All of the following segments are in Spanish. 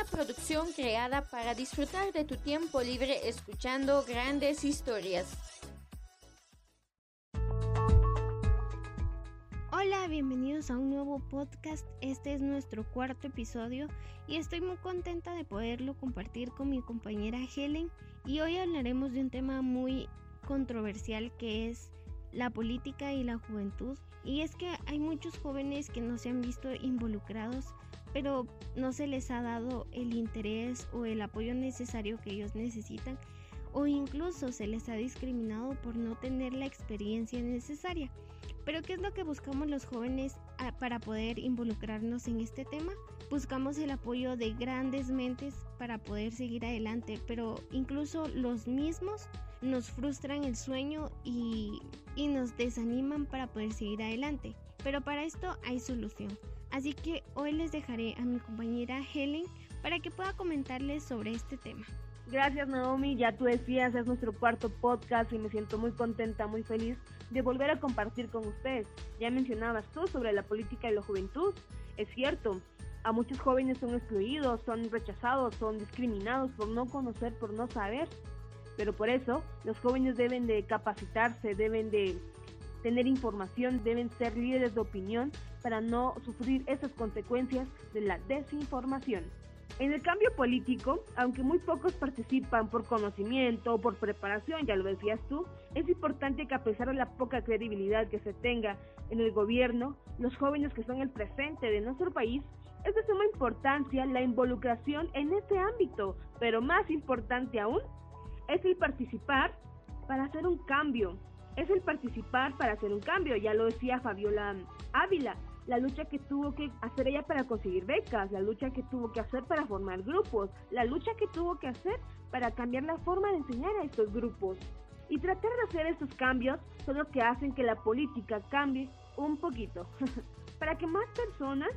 una producción creada para disfrutar de tu tiempo libre escuchando grandes historias. Hola, bienvenidos a un nuevo podcast. Este es nuestro cuarto episodio y estoy muy contenta de poderlo compartir con mi compañera Helen y hoy hablaremos de un tema muy controversial que es la política y la juventud. Y es que hay muchos jóvenes que no se han visto involucrados, pero no se les ha dado el interés o el apoyo necesario que ellos necesitan, o incluso se les ha discriminado por no tener la experiencia necesaria. Pero ¿qué es lo que buscamos los jóvenes ah, para poder involucrarnos en este tema? Buscamos el apoyo de grandes mentes para poder seguir adelante, pero incluso los mismos nos frustran el sueño y, y nos desaniman para poder seguir adelante. Pero para esto hay solución. Así que hoy les dejaré a mi compañera Helen para que pueda comentarles sobre este tema. Gracias Naomi, ya tú decías, es nuestro cuarto podcast y me siento muy contenta, muy feliz de volver a compartir con ustedes. Ya mencionabas tú sobre la política y la juventud. Es cierto, a muchos jóvenes son excluidos, son rechazados, son discriminados por no conocer, por no saber. Pero por eso los jóvenes deben de capacitarse, deben de tener información, deben ser líderes de opinión para no sufrir esas consecuencias de la desinformación. En el cambio político, aunque muy pocos participan por conocimiento o por preparación, ya lo decías tú, es importante que a pesar de la poca credibilidad que se tenga en el gobierno, los jóvenes que son el presente de nuestro país, es de suma importancia la involucración en este ámbito, pero más importante aún es el participar para hacer un cambio, es el participar para hacer un cambio, ya lo decía Fabiola Ávila, la lucha que tuvo que hacer ella para conseguir becas, la lucha que tuvo que hacer para formar grupos, la lucha que tuvo que hacer para cambiar la forma de enseñar a estos grupos. Y tratar de hacer estos cambios son los que hacen que la política cambie un poquito, para que más personas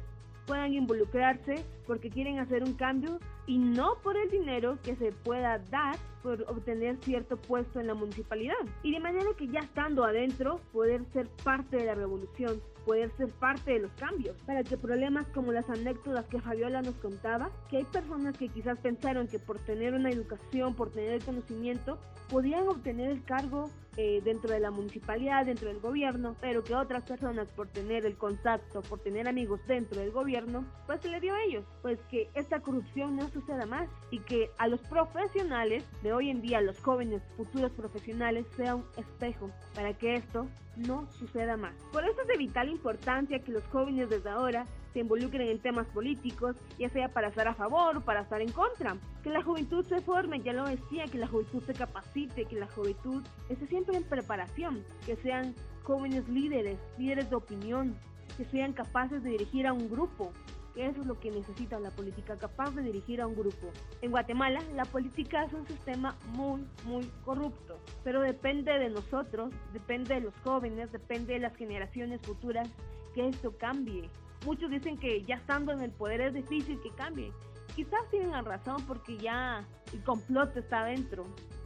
puedan involucrarse porque quieren hacer un cambio y no por el dinero que se pueda dar por obtener cierto puesto en la municipalidad. Y de manera que ya estando adentro, poder ser parte de la revolución, poder ser parte de los cambios, para que problemas como las anécdotas que Fabiola nos contaba, que hay personas que quizás pensaron que por tener una educación, por tener el conocimiento, podían obtener el cargo eh, dentro de la municipalidad, dentro del gobierno, pero que otras personas por tener el contacto, por tener amigos dentro del gobierno, pues se le dio a ellos, pues que esta corrupción no suceda más y que a los profesionales de hoy en día, los jóvenes futuros profesionales, sea un espejo para que esto no suceda más. Por eso es de vital importancia que los jóvenes desde ahora se involucren en temas políticos, ya sea para estar a favor o para estar en contra. Que la juventud se forme, ya lo decía, que la juventud se capacite, que la juventud esté siempre en preparación, que sean jóvenes líderes, líderes de opinión, que sean capaces de dirigir a un grupo, que eso es lo que necesita la política, capaz de dirigir a un grupo. En Guatemala, la política es un sistema muy, muy corrupto, pero depende de nosotros, depende de los jóvenes, depende de las generaciones futuras que esto cambie. Muchos dicen que ya estando en el poder es difícil que cambie. Quizás tienen razón porque ya el complot está adentro,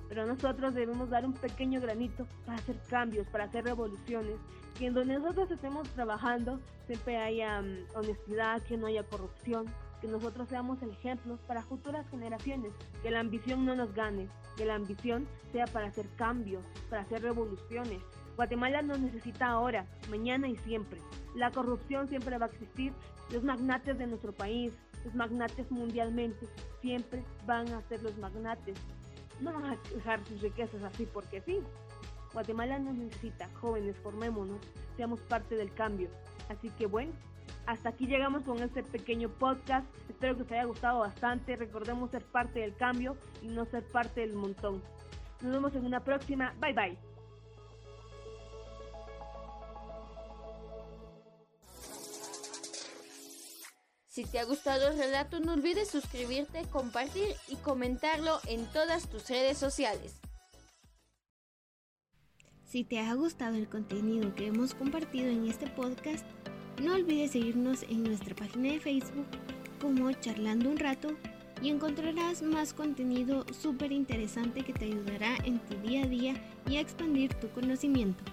pero nosotros debemos dar un pequeño granito para hacer cambios, para hacer revoluciones, que en donde nosotros estemos trabajando siempre haya mm, honestidad, que no haya corrupción, que nosotros seamos el ejemplo para futuras generaciones, que la ambición no nos gane, que la ambición sea para hacer cambios, para hacer revoluciones. Guatemala nos necesita ahora, mañana y siempre. La corrupción siempre va a existir, los magnates de nuestro país, los magnates mundialmente, siempre van a ser los magnates no van a dejar sus riquezas así porque sí. Guatemala nos necesita, jóvenes, formémonos, seamos parte del cambio. Así que bueno, hasta aquí llegamos con este pequeño podcast. Espero que os haya gustado bastante. Recordemos ser parte del cambio y no ser parte del montón. Nos vemos en una próxima. Bye bye. Si te ha gustado el relato, no olvides suscribirte, compartir y comentarlo en todas tus redes sociales. Si te ha gustado el contenido que hemos compartido en este podcast, no olvides seguirnos en nuestra página de Facebook como Charlando un rato y encontrarás más contenido súper interesante que te ayudará en tu día a día y a expandir tu conocimiento.